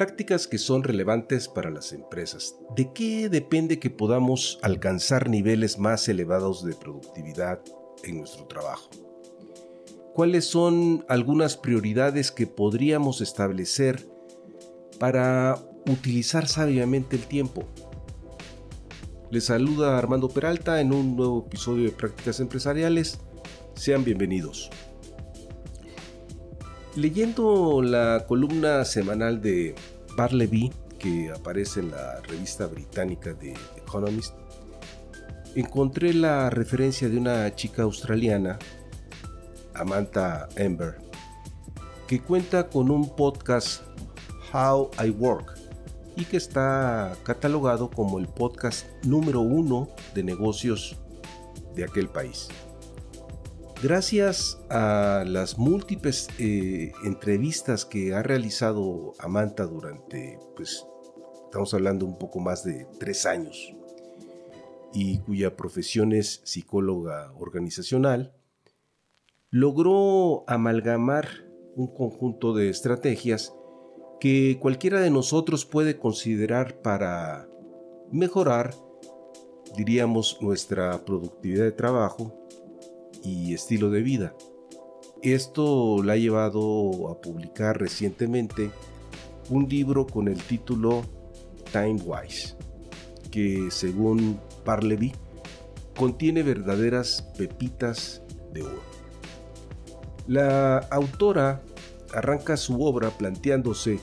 Prácticas que son relevantes para las empresas. ¿De qué depende que podamos alcanzar niveles más elevados de productividad en nuestro trabajo? ¿Cuáles son algunas prioridades que podríamos establecer para utilizar sabiamente el tiempo? Les saluda Armando Peralta en un nuevo episodio de Prácticas Empresariales. Sean bienvenidos. Leyendo la columna semanal de Barleby que aparece en la revista británica de Economist, encontré la referencia de una chica australiana, Amanda Ember, que cuenta con un podcast How I Work y que está catalogado como el podcast número uno de negocios de aquel país. Gracias a las múltiples eh, entrevistas que ha realizado Amanta durante, pues, estamos hablando un poco más de tres años, y cuya profesión es psicóloga organizacional, logró amalgamar un conjunto de estrategias que cualquiera de nosotros puede considerar para mejorar, diríamos, nuestra productividad de trabajo y estilo de vida. Esto la ha llevado a publicar recientemente un libro con el título Time Wise, que según Parleby contiene verdaderas pepitas de oro. La autora arranca su obra planteándose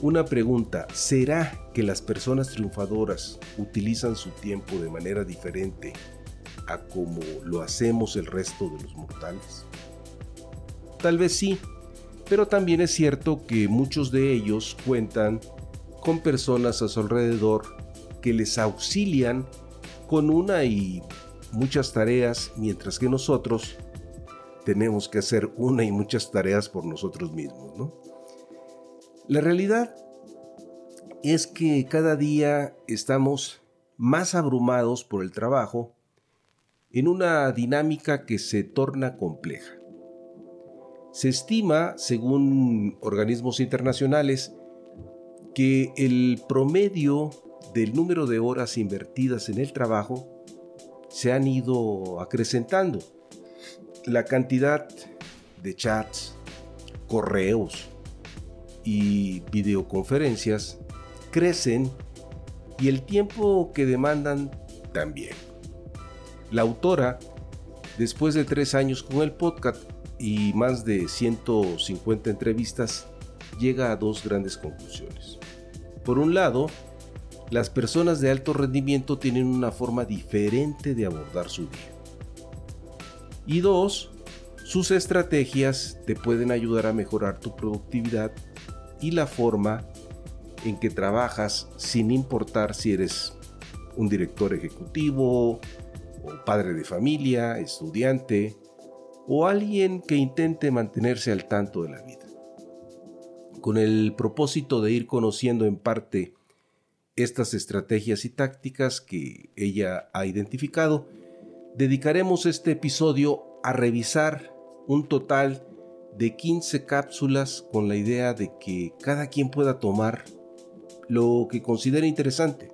una pregunta, ¿será que las personas triunfadoras utilizan su tiempo de manera diferente a como lo hacemos el resto de los mortales? Tal vez sí, pero también es cierto que muchos de ellos cuentan con personas a su alrededor que les auxilian con una y muchas tareas, mientras que nosotros tenemos que hacer una y muchas tareas por nosotros mismos, ¿no? La realidad es que cada día estamos más abrumados por el trabajo en una dinámica que se torna compleja. Se estima, según organismos internacionales, que el promedio del número de horas invertidas en el trabajo se han ido acrecentando la cantidad de chats, correos y videoconferencias crecen y el tiempo que demandan también. La autora, después de tres años con el podcast y más de 150 entrevistas, llega a dos grandes conclusiones. Por un lado, las personas de alto rendimiento tienen una forma diferente de abordar su día. Y dos, sus estrategias te pueden ayudar a mejorar tu productividad y la forma en que trabajas sin importar si eres un director ejecutivo, o padre de familia, estudiante o alguien que intente mantenerse al tanto de la vida. Con el propósito de ir conociendo en parte estas estrategias y tácticas que ella ha identificado, dedicaremos este episodio a revisar un total de 15 cápsulas con la idea de que cada quien pueda tomar lo que considere interesante.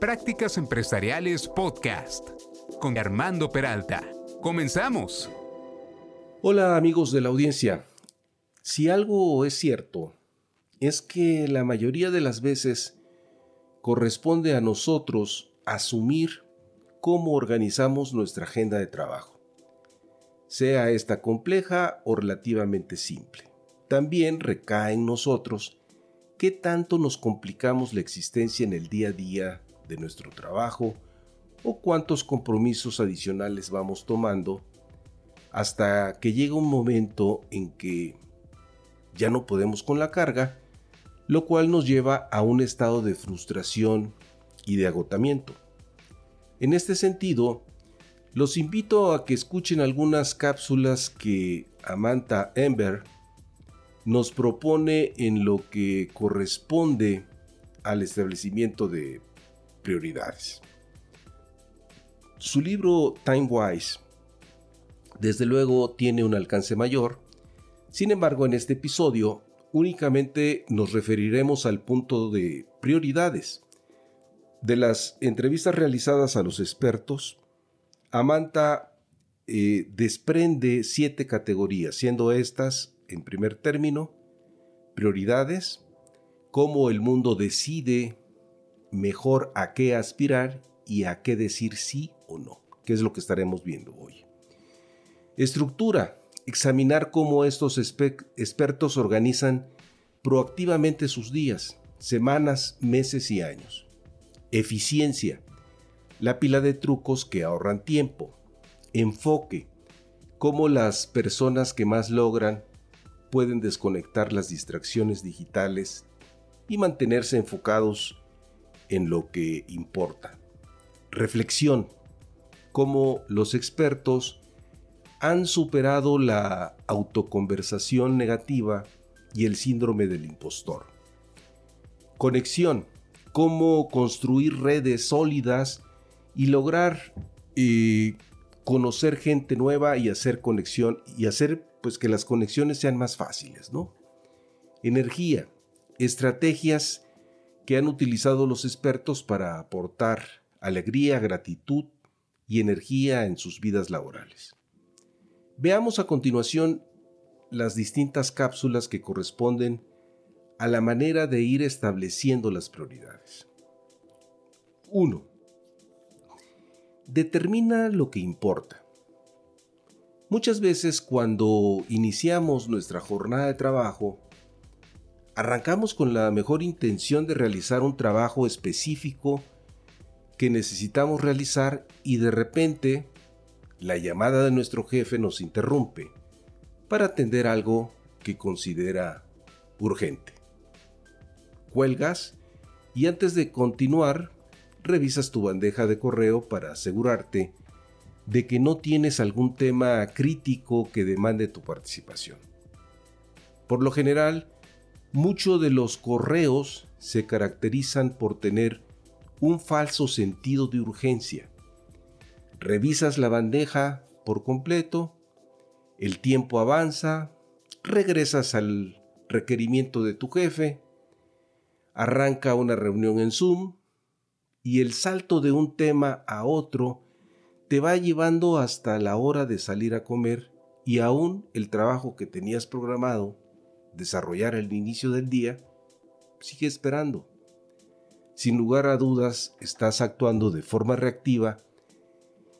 Prácticas Empresariales Podcast con Armando Peralta. Comenzamos. Hola amigos de la audiencia. Si algo es cierto, es que la mayoría de las veces corresponde a nosotros asumir cómo organizamos nuestra agenda de trabajo, sea esta compleja o relativamente simple. También recae en nosotros qué tanto nos complicamos la existencia en el día a día de nuestro trabajo o cuántos compromisos adicionales vamos tomando hasta que llega un momento en que ya no podemos con la carga, lo cual nos lleva a un estado de frustración y de agotamiento. En este sentido, los invito a que escuchen algunas cápsulas que Amanda Ember nos propone en lo que corresponde al establecimiento de prioridades. Su libro Time Wise, desde luego, tiene un alcance mayor. Sin embargo, en este episodio únicamente nos referiremos al punto de prioridades. De las entrevistas realizadas a los expertos, Amanta eh, desprende siete categorías, siendo estas, en primer término, prioridades, cómo el mundo decide mejor a qué aspirar y a qué decir sí o no, que es lo que estaremos viendo hoy. Estructura, examinar cómo estos expertos organizan proactivamente sus días, semanas, meses y años. Eficiencia, la pila de trucos que ahorran tiempo. Enfoque, cómo las personas que más logran pueden desconectar las distracciones digitales y mantenerse enfocados en lo que importa. Reflexión, cómo los expertos han superado la autoconversación negativa y el síndrome del impostor. Conexión, cómo construir redes sólidas y lograr eh, conocer gente nueva y hacer conexión y hacer pues que las conexiones sean más fáciles, ¿no? Energía, estrategias que han utilizado los expertos para aportar alegría, gratitud y energía en sus vidas laborales. Veamos a continuación las distintas cápsulas que corresponden a la manera de ir estableciendo las prioridades. 1. Determina lo que importa. Muchas veces cuando iniciamos nuestra jornada de trabajo, arrancamos con la mejor intención de realizar un trabajo específico que necesitamos realizar y de repente la llamada de nuestro jefe nos interrumpe para atender algo que considera urgente. Cuelgas y antes de continuar, revisas tu bandeja de correo para asegurarte de que no tienes algún tema crítico que demande tu participación. Por lo general, muchos de los correos se caracterizan por tener un falso sentido de urgencia. Revisas la bandeja por completo, el tiempo avanza, regresas al requerimiento de tu jefe, arranca una reunión en Zoom y el salto de un tema a otro te va llevando hasta la hora de salir a comer y aún el trabajo que tenías programado desarrollar al inicio del día sigue esperando. Sin lugar a dudas, estás actuando de forma reactiva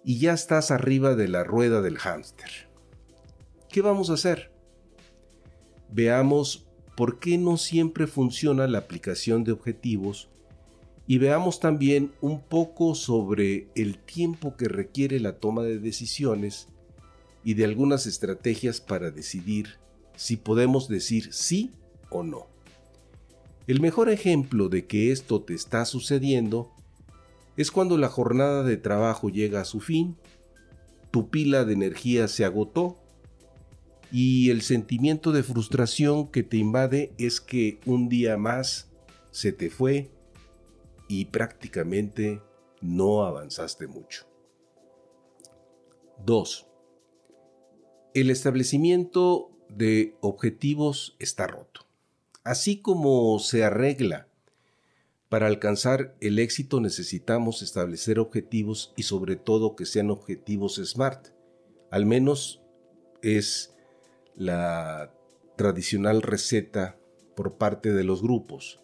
y ya estás arriba de la rueda del hámster. ¿Qué vamos a hacer? Veamos por qué no siempre funciona la aplicación de objetivos y veamos también un poco sobre el tiempo que requiere la toma de decisiones y de algunas estrategias para decidir si podemos decir sí o no. El mejor ejemplo de que esto te está sucediendo es cuando la jornada de trabajo llega a su fin, tu pila de energía se agotó y el sentimiento de frustración que te invade es que un día más se te fue y prácticamente no avanzaste mucho. 2. El establecimiento de objetivos está roto. Así como se arregla para alcanzar el éxito necesitamos establecer objetivos y sobre todo que sean objetivos SMART. Al menos es la tradicional receta por parte de los grupos.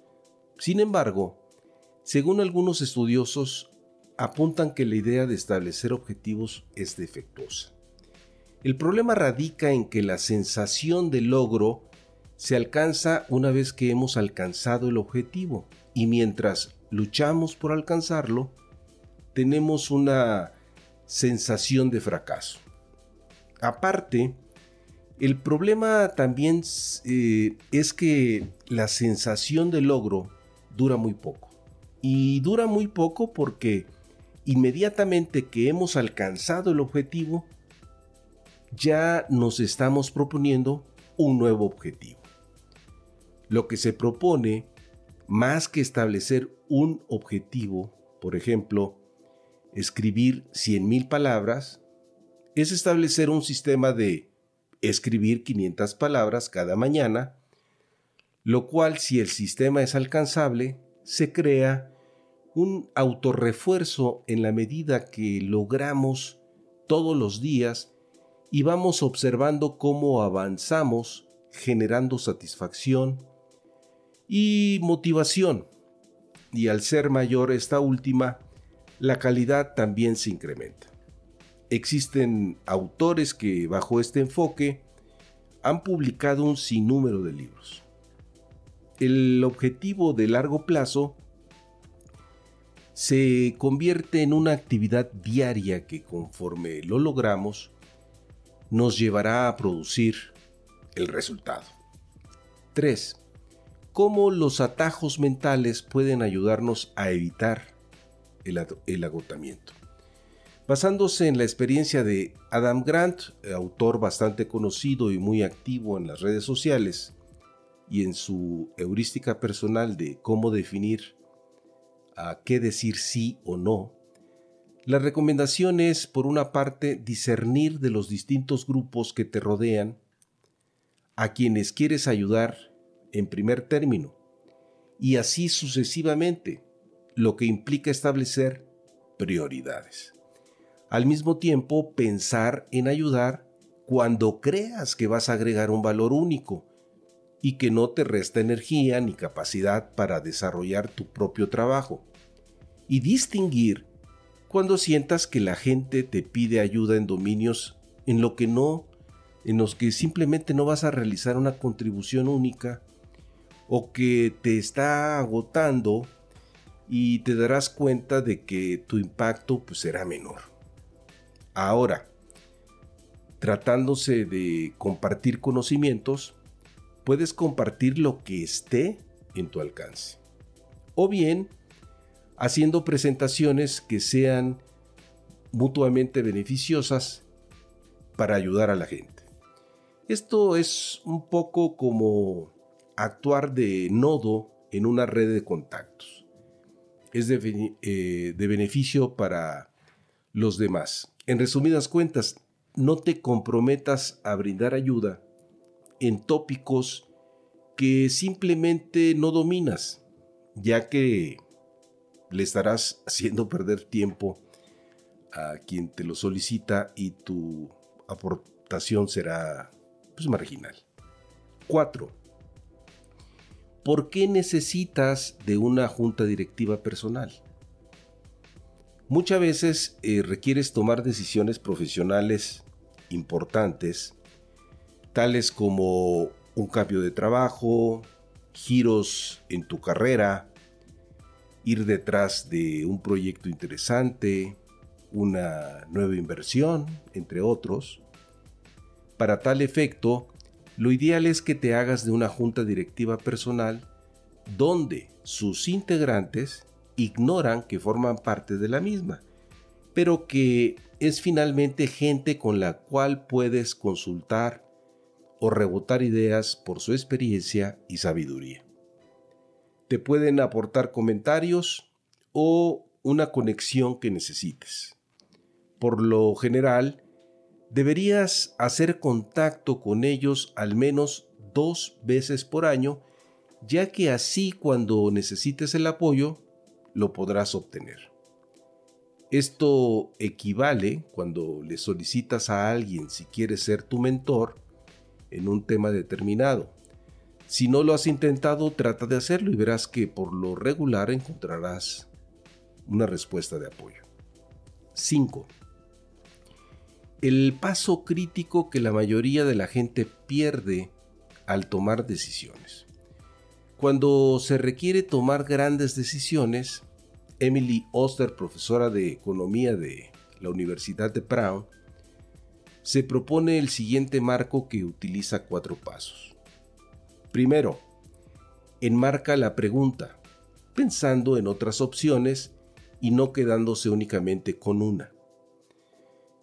Sin embargo, según algunos estudiosos, apuntan que la idea de establecer objetivos es defectuosa. El problema radica en que la sensación de logro se alcanza una vez que hemos alcanzado el objetivo y mientras luchamos por alcanzarlo, tenemos una sensación de fracaso. Aparte, el problema también eh, es que la sensación de logro dura muy poco. Y dura muy poco porque inmediatamente que hemos alcanzado el objetivo, ya nos estamos proponiendo un nuevo objetivo. Lo que se propone, más que establecer un objetivo, por ejemplo, escribir 100.000 palabras, es establecer un sistema de escribir 500 palabras cada mañana, lo cual si el sistema es alcanzable, se crea un autorrefuerzo en la medida que logramos todos los días y vamos observando cómo avanzamos generando satisfacción y motivación. Y al ser mayor esta última, la calidad también se incrementa. Existen autores que bajo este enfoque han publicado un sinnúmero de libros. El objetivo de largo plazo se convierte en una actividad diaria que conforme lo logramos nos llevará a producir el resultado. 3. Cómo los atajos mentales pueden ayudarnos a evitar el, el agotamiento. Basándose en la experiencia de Adam Grant, autor bastante conocido y muy activo en las redes sociales, y en su heurística personal de cómo definir a qué decir sí o no, la recomendación es, por una parte, discernir de los distintos grupos que te rodean, a quienes quieres ayudar en primer término, y así sucesivamente, lo que implica establecer prioridades al mismo tiempo pensar en ayudar cuando creas que vas a agregar un valor único y que no te resta energía ni capacidad para desarrollar tu propio trabajo. Y distinguir cuando sientas que la gente te pide ayuda en dominios en lo que no, en los que simplemente no vas a realizar una contribución única o que te está agotando y te darás cuenta de que tu impacto pues, será menor. Ahora, tratándose de compartir conocimientos, puedes compartir lo que esté en tu alcance. O bien, haciendo presentaciones que sean mutuamente beneficiosas para ayudar a la gente. Esto es un poco como actuar de nodo en una red de contactos. Es de, eh, de beneficio para los demás. En resumidas cuentas, no te comprometas a brindar ayuda en tópicos que simplemente no dominas, ya que le estarás haciendo perder tiempo a quien te lo solicita y tu aportación será pues, marginal. 4. ¿Por qué necesitas de una junta directiva personal? Muchas veces eh, requieres tomar decisiones profesionales importantes, tales como un cambio de trabajo, giros en tu carrera, ir detrás de un proyecto interesante, una nueva inversión, entre otros. Para tal efecto, lo ideal es que te hagas de una junta directiva personal donde sus integrantes ignoran que forman parte de la misma, pero que es finalmente gente con la cual puedes consultar o rebotar ideas por su experiencia y sabiduría. Te pueden aportar comentarios o una conexión que necesites. Por lo general, deberías hacer contacto con ellos al menos dos veces por año, ya que así cuando necesites el apoyo, lo podrás obtener. Esto equivale cuando le solicitas a alguien si quiere ser tu mentor en un tema determinado. Si no lo has intentado, trata de hacerlo y verás que por lo regular encontrarás una respuesta de apoyo. 5. El paso crítico que la mayoría de la gente pierde al tomar decisiones. Cuando se requiere tomar grandes decisiones, Emily Oster, profesora de economía de la Universidad de Brown, se propone el siguiente marco que utiliza cuatro pasos. Primero, enmarca la pregunta, pensando en otras opciones y no quedándose únicamente con una.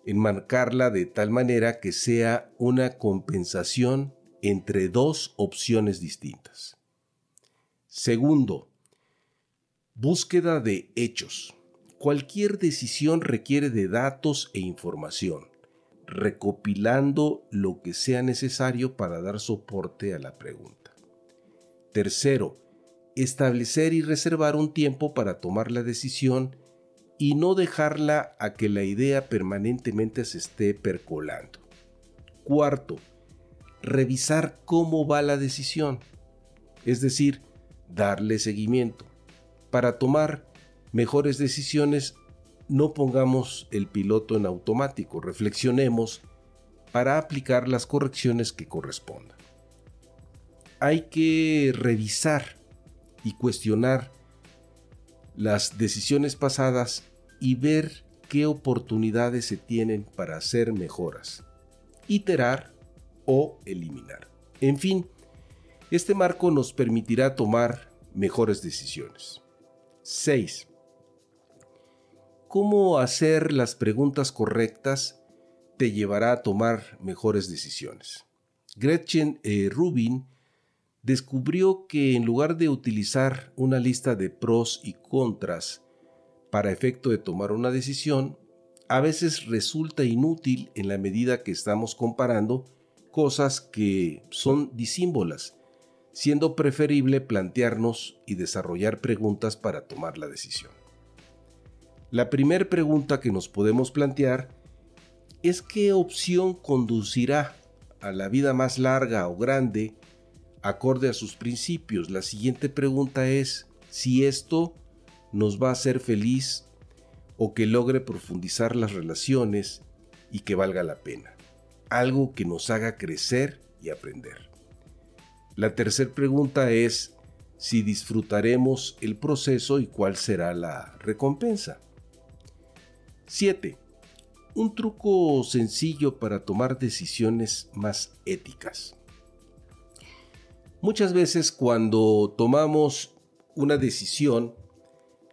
Enmarcarla de tal manera que sea una compensación entre dos opciones distintas. Segundo, búsqueda de hechos. Cualquier decisión requiere de datos e información, recopilando lo que sea necesario para dar soporte a la pregunta. Tercero, establecer y reservar un tiempo para tomar la decisión y no dejarla a que la idea permanentemente se esté percolando. Cuarto, revisar cómo va la decisión, es decir, darle seguimiento. Para tomar mejores decisiones, no pongamos el piloto en automático, reflexionemos para aplicar las correcciones que correspondan. Hay que revisar y cuestionar las decisiones pasadas y ver qué oportunidades se tienen para hacer mejoras, iterar o eliminar. En fin, este marco nos permitirá tomar mejores decisiones. 6. ¿Cómo hacer las preguntas correctas te llevará a tomar mejores decisiones? Gretchen eh, Rubin descubrió que en lugar de utilizar una lista de pros y contras para efecto de tomar una decisión, a veces resulta inútil en la medida que estamos comparando cosas que son disímbolas, siendo preferible plantearnos y desarrollar preguntas para tomar la decisión. La primera pregunta que nos podemos plantear es qué opción conducirá a la vida más larga o grande acorde a sus principios. La siguiente pregunta es si esto nos va a hacer feliz o que logre profundizar las relaciones y que valga la pena. Algo que nos haga crecer y aprender. La tercera pregunta es si disfrutaremos el proceso y cuál será la recompensa. 7. Un truco sencillo para tomar decisiones más éticas. Muchas veces cuando tomamos una decisión,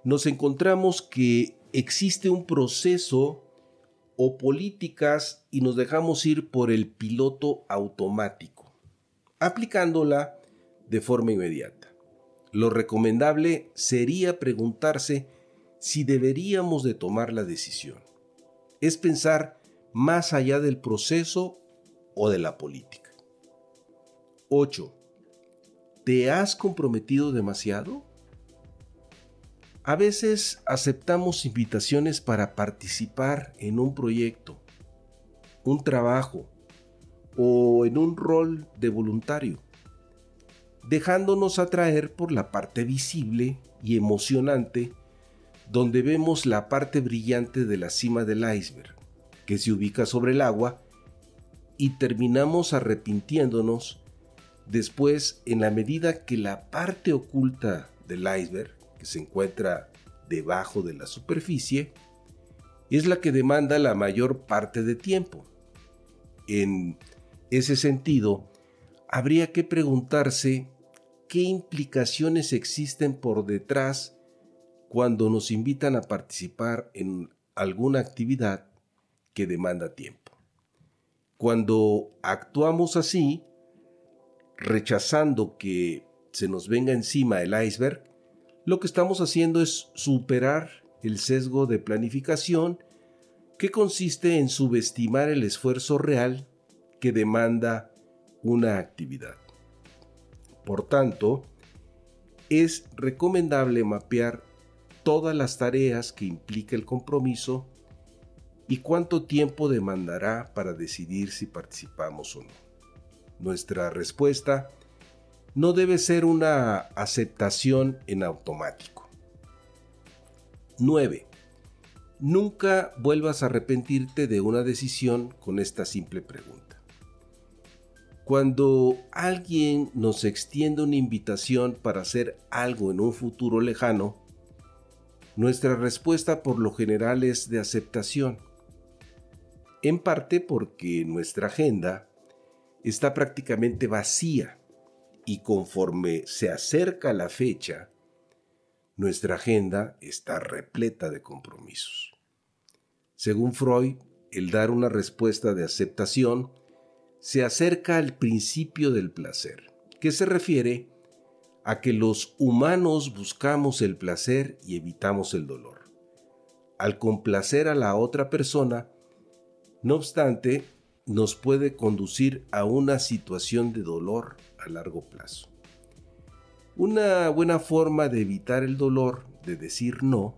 nos encontramos que existe un proceso o políticas y nos dejamos ir por el piloto automático, aplicándola de forma inmediata. Lo recomendable sería preguntarse si deberíamos de tomar la decisión. Es pensar más allá del proceso o de la política. 8 ¿Te has comprometido demasiado? A veces aceptamos invitaciones para participar en un proyecto, un trabajo o en un rol de voluntario, dejándonos atraer por la parte visible y emocionante donde vemos la parte brillante de la cima del iceberg, que se ubica sobre el agua, y terminamos arrepintiéndonos Después, en la medida que la parte oculta del iceberg, que se encuentra debajo de la superficie, es la que demanda la mayor parte de tiempo. En ese sentido, habría que preguntarse qué implicaciones existen por detrás cuando nos invitan a participar en alguna actividad que demanda tiempo. Cuando actuamos así, rechazando que se nos venga encima el iceberg, lo que estamos haciendo es superar el sesgo de planificación que consiste en subestimar el esfuerzo real que demanda una actividad. Por tanto, es recomendable mapear todas las tareas que implica el compromiso y cuánto tiempo demandará para decidir si participamos o no. Nuestra respuesta no debe ser una aceptación en automático. 9. Nunca vuelvas a arrepentirte de una decisión con esta simple pregunta. Cuando alguien nos extiende una invitación para hacer algo en un futuro lejano, nuestra respuesta por lo general es de aceptación. En parte porque nuestra agenda está prácticamente vacía y conforme se acerca la fecha, nuestra agenda está repleta de compromisos. Según Freud, el dar una respuesta de aceptación se acerca al principio del placer, que se refiere a que los humanos buscamos el placer y evitamos el dolor. Al complacer a la otra persona, no obstante, nos puede conducir a una situación de dolor a largo plazo. Una buena forma de evitar el dolor de decir no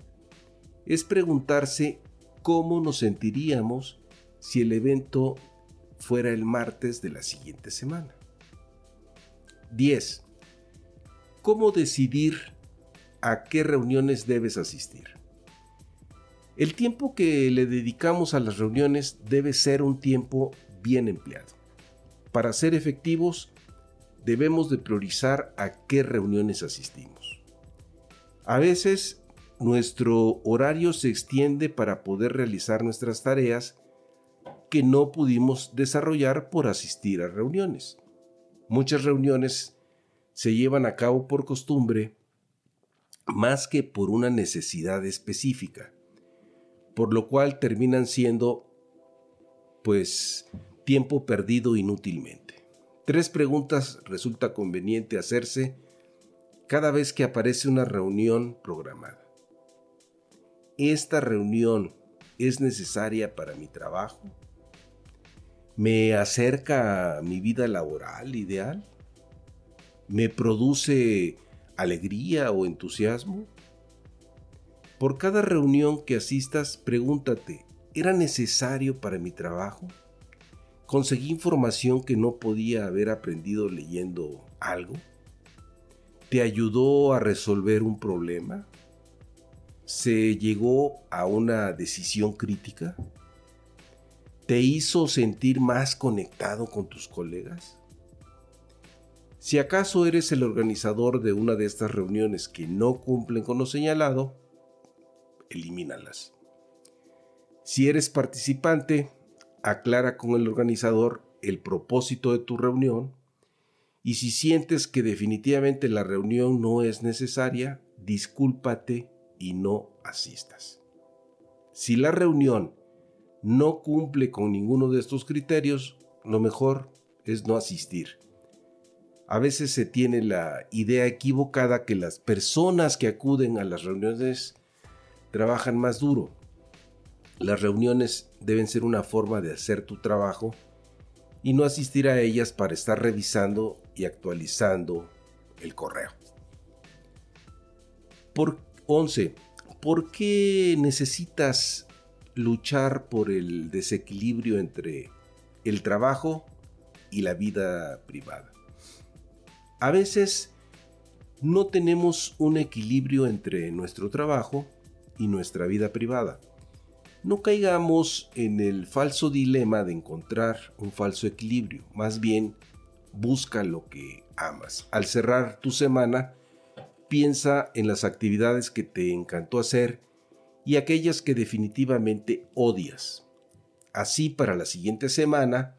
es preguntarse cómo nos sentiríamos si el evento fuera el martes de la siguiente semana. 10. ¿Cómo decidir a qué reuniones debes asistir? El tiempo que le dedicamos a las reuniones debe ser un tiempo bien empleado. Para ser efectivos, debemos de priorizar a qué reuniones asistimos. A veces, nuestro horario se extiende para poder realizar nuestras tareas que no pudimos desarrollar por asistir a reuniones. Muchas reuniones se llevan a cabo por costumbre más que por una necesidad específica, por lo cual terminan siendo pues tiempo perdido inútilmente. Tres preguntas resulta conveniente hacerse cada vez que aparece una reunión programada. ¿Esta reunión es necesaria para mi trabajo? me acerca a mi vida laboral ideal, me produce alegría o entusiasmo. Por cada reunión que asistas, pregúntate, ¿era necesario para mi trabajo? ¿Conseguí información que no podía haber aprendido leyendo algo? ¿Te ayudó a resolver un problema? ¿Se llegó a una decisión crítica? te hizo sentir más conectado con tus colegas? Si acaso eres el organizador de una de estas reuniones que no cumplen con lo señalado, elimínalas. Si eres participante, aclara con el organizador el propósito de tu reunión y si sientes que definitivamente la reunión no es necesaria, discúlpate y no asistas. Si la reunión no cumple con ninguno de estos criterios, lo mejor es no asistir. A veces se tiene la idea equivocada que las personas que acuden a las reuniones trabajan más duro. Las reuniones deben ser una forma de hacer tu trabajo y no asistir a ellas para estar revisando y actualizando el correo. Por 11. ¿Por qué necesitas luchar por el desequilibrio entre el trabajo y la vida privada. A veces no tenemos un equilibrio entre nuestro trabajo y nuestra vida privada. No caigamos en el falso dilema de encontrar un falso equilibrio, más bien busca lo que amas. Al cerrar tu semana, piensa en las actividades que te encantó hacer y aquellas que definitivamente odias. Así para la siguiente semana,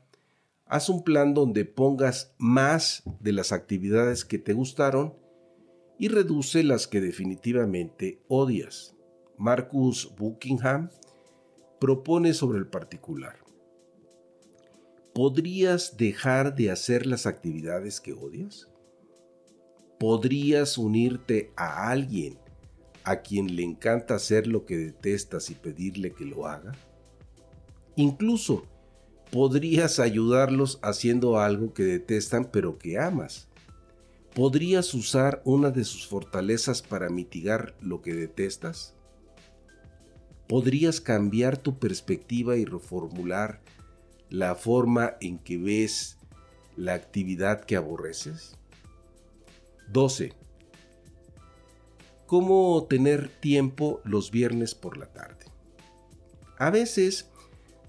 haz un plan donde pongas más de las actividades que te gustaron y reduce las que definitivamente odias. Marcus Buckingham propone sobre el particular. ¿Podrías dejar de hacer las actividades que odias? ¿Podrías unirte a alguien a quien le encanta hacer lo que detestas y pedirle que lo haga? Incluso podrías ayudarlos haciendo algo que detestan pero que amas. ¿Podrías usar una de sus fortalezas para mitigar lo que detestas? ¿Podrías cambiar tu perspectiva y reformular la forma en que ves la actividad que aborreces? 12 cómo tener tiempo los viernes por la tarde. A veces,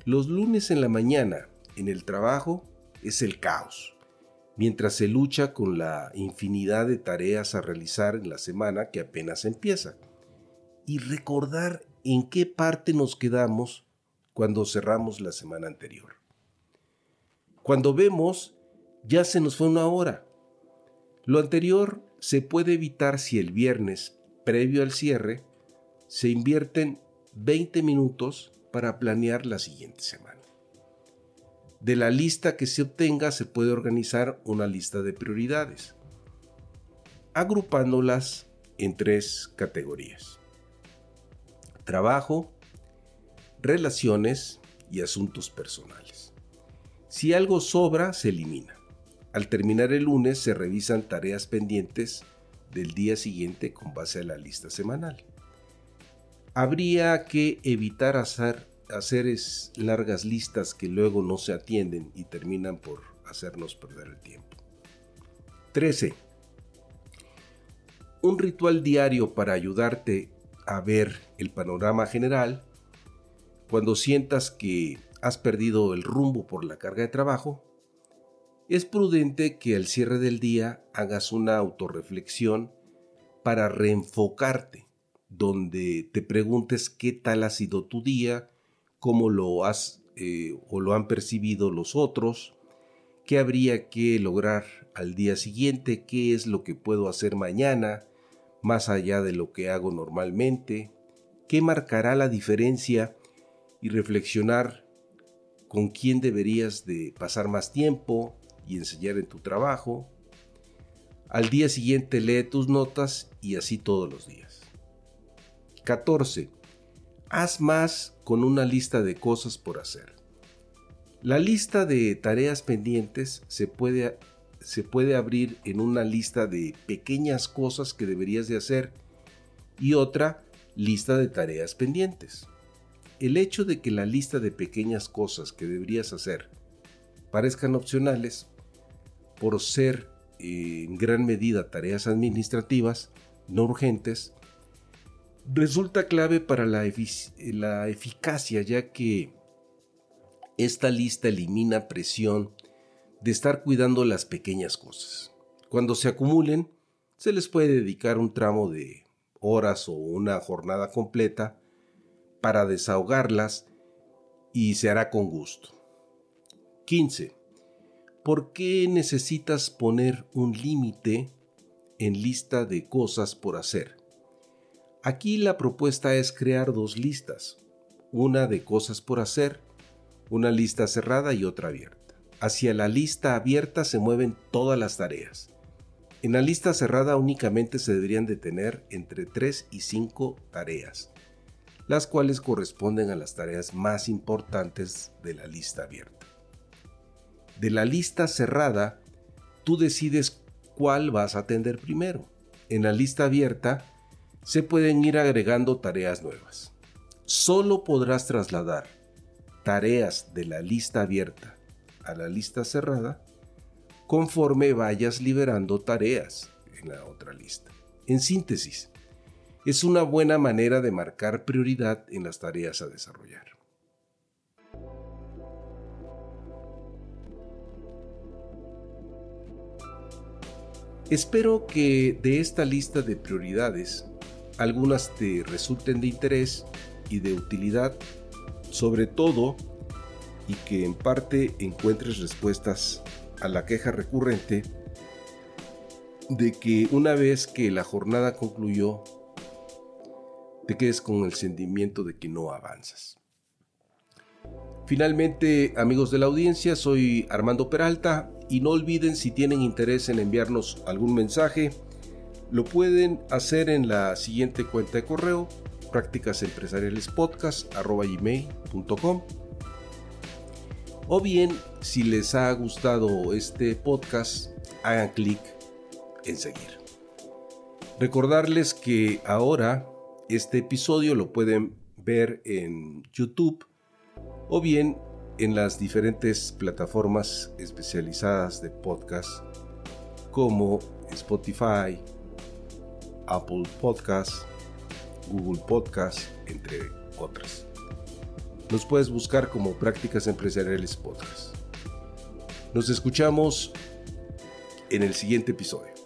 los lunes en la mañana en el trabajo es el caos, mientras se lucha con la infinidad de tareas a realizar en la semana que apenas empieza. Y recordar en qué parte nos quedamos cuando cerramos la semana anterior. Cuando vemos, ya se nos fue una hora. Lo anterior se puede evitar si el viernes, previo al cierre, se invierten 20 minutos para planear la siguiente semana. De la lista que se obtenga se puede organizar una lista de prioridades, agrupándolas en tres categorías. Trabajo, relaciones y asuntos personales. Si algo sobra, se elimina. Al terminar el lunes se revisan tareas pendientes del día siguiente con base a la lista semanal. Habría que evitar hacer, largas listas que luego no se atienden y terminan por hacernos perder el tiempo. 13. Un ritual diario para ayudarte a ver el panorama general. Cuando sientas que has perdido el rumbo por la carga de trabajo, es prudente que al cierre del día hagas una autorreflexión para reenfocarte, donde te preguntes qué tal ha sido tu día, cómo lo has eh, o lo han percibido los otros, qué habría que lograr al día siguiente, qué es lo que puedo hacer mañana, más allá de lo que hago normalmente, qué marcará la diferencia y reflexionar con quién deberías de pasar más tiempo y enseñar en tu trabajo. Al día siguiente lee tus notas y así todos los días. 14. Haz más con una lista de cosas por hacer. La lista de tareas pendientes se puede, se puede abrir en una lista de pequeñas cosas que deberías de hacer y otra lista de tareas pendientes. El hecho de que la lista de pequeñas cosas que deberías hacer parezcan opcionales por ser eh, en gran medida tareas administrativas no urgentes, resulta clave para la, eficacia ya que esta lista elimina presión de estar cuidando las pequeñas cosas. Cuando se acumulen, se les puede dedicar un tramo de horas o una jornada completa para desahogarlas y se hará con gusto. 15. ¿Por qué necesitas poner un límite en lista de cosas por hacer? Aquí la propuesta es crear dos listas, una de cosas por hacer, una lista cerrada y otra abierta. Hacia la lista abierta se mueven todas las tareas. En la lista cerrada únicamente se deberían de tener entre 3 y 5 tareas, las cuales corresponden a las tareas más importantes de la lista abierta. De la lista cerrada, tú decides cuál vas a atender primero. En la lista abierta, se pueden ir agregando tareas nuevas. Solo podrás trasladar tareas de la lista abierta a la lista cerrada conforme vayas liberando tareas en la otra lista. En síntesis, es una buena manera de marcar prioridad en las tareas a desarrollar. Espero que de esta lista de prioridades algunas te resulten de interés y de utilidad, sobre todo, y que en parte encuentres respuestas a la queja recurrente de que una vez que la jornada concluyó, te quedes con el sentimiento de que no avanzas. Finalmente, amigos de la audiencia, soy Armando Peralta y no olviden si tienen interés en enviarnos algún mensaje, lo pueden hacer en la siguiente cuenta de correo prácticasempresarialespodcast.com o bien si les ha gustado este podcast hagan clic en seguir. Recordarles que ahora este episodio lo pueden ver en YouTube o bien en las diferentes plataformas especializadas de podcast como Spotify, Apple Podcast, Google Podcast, entre otras. Nos puedes buscar como Prácticas Empresariales Podcast. Nos escuchamos en el siguiente episodio.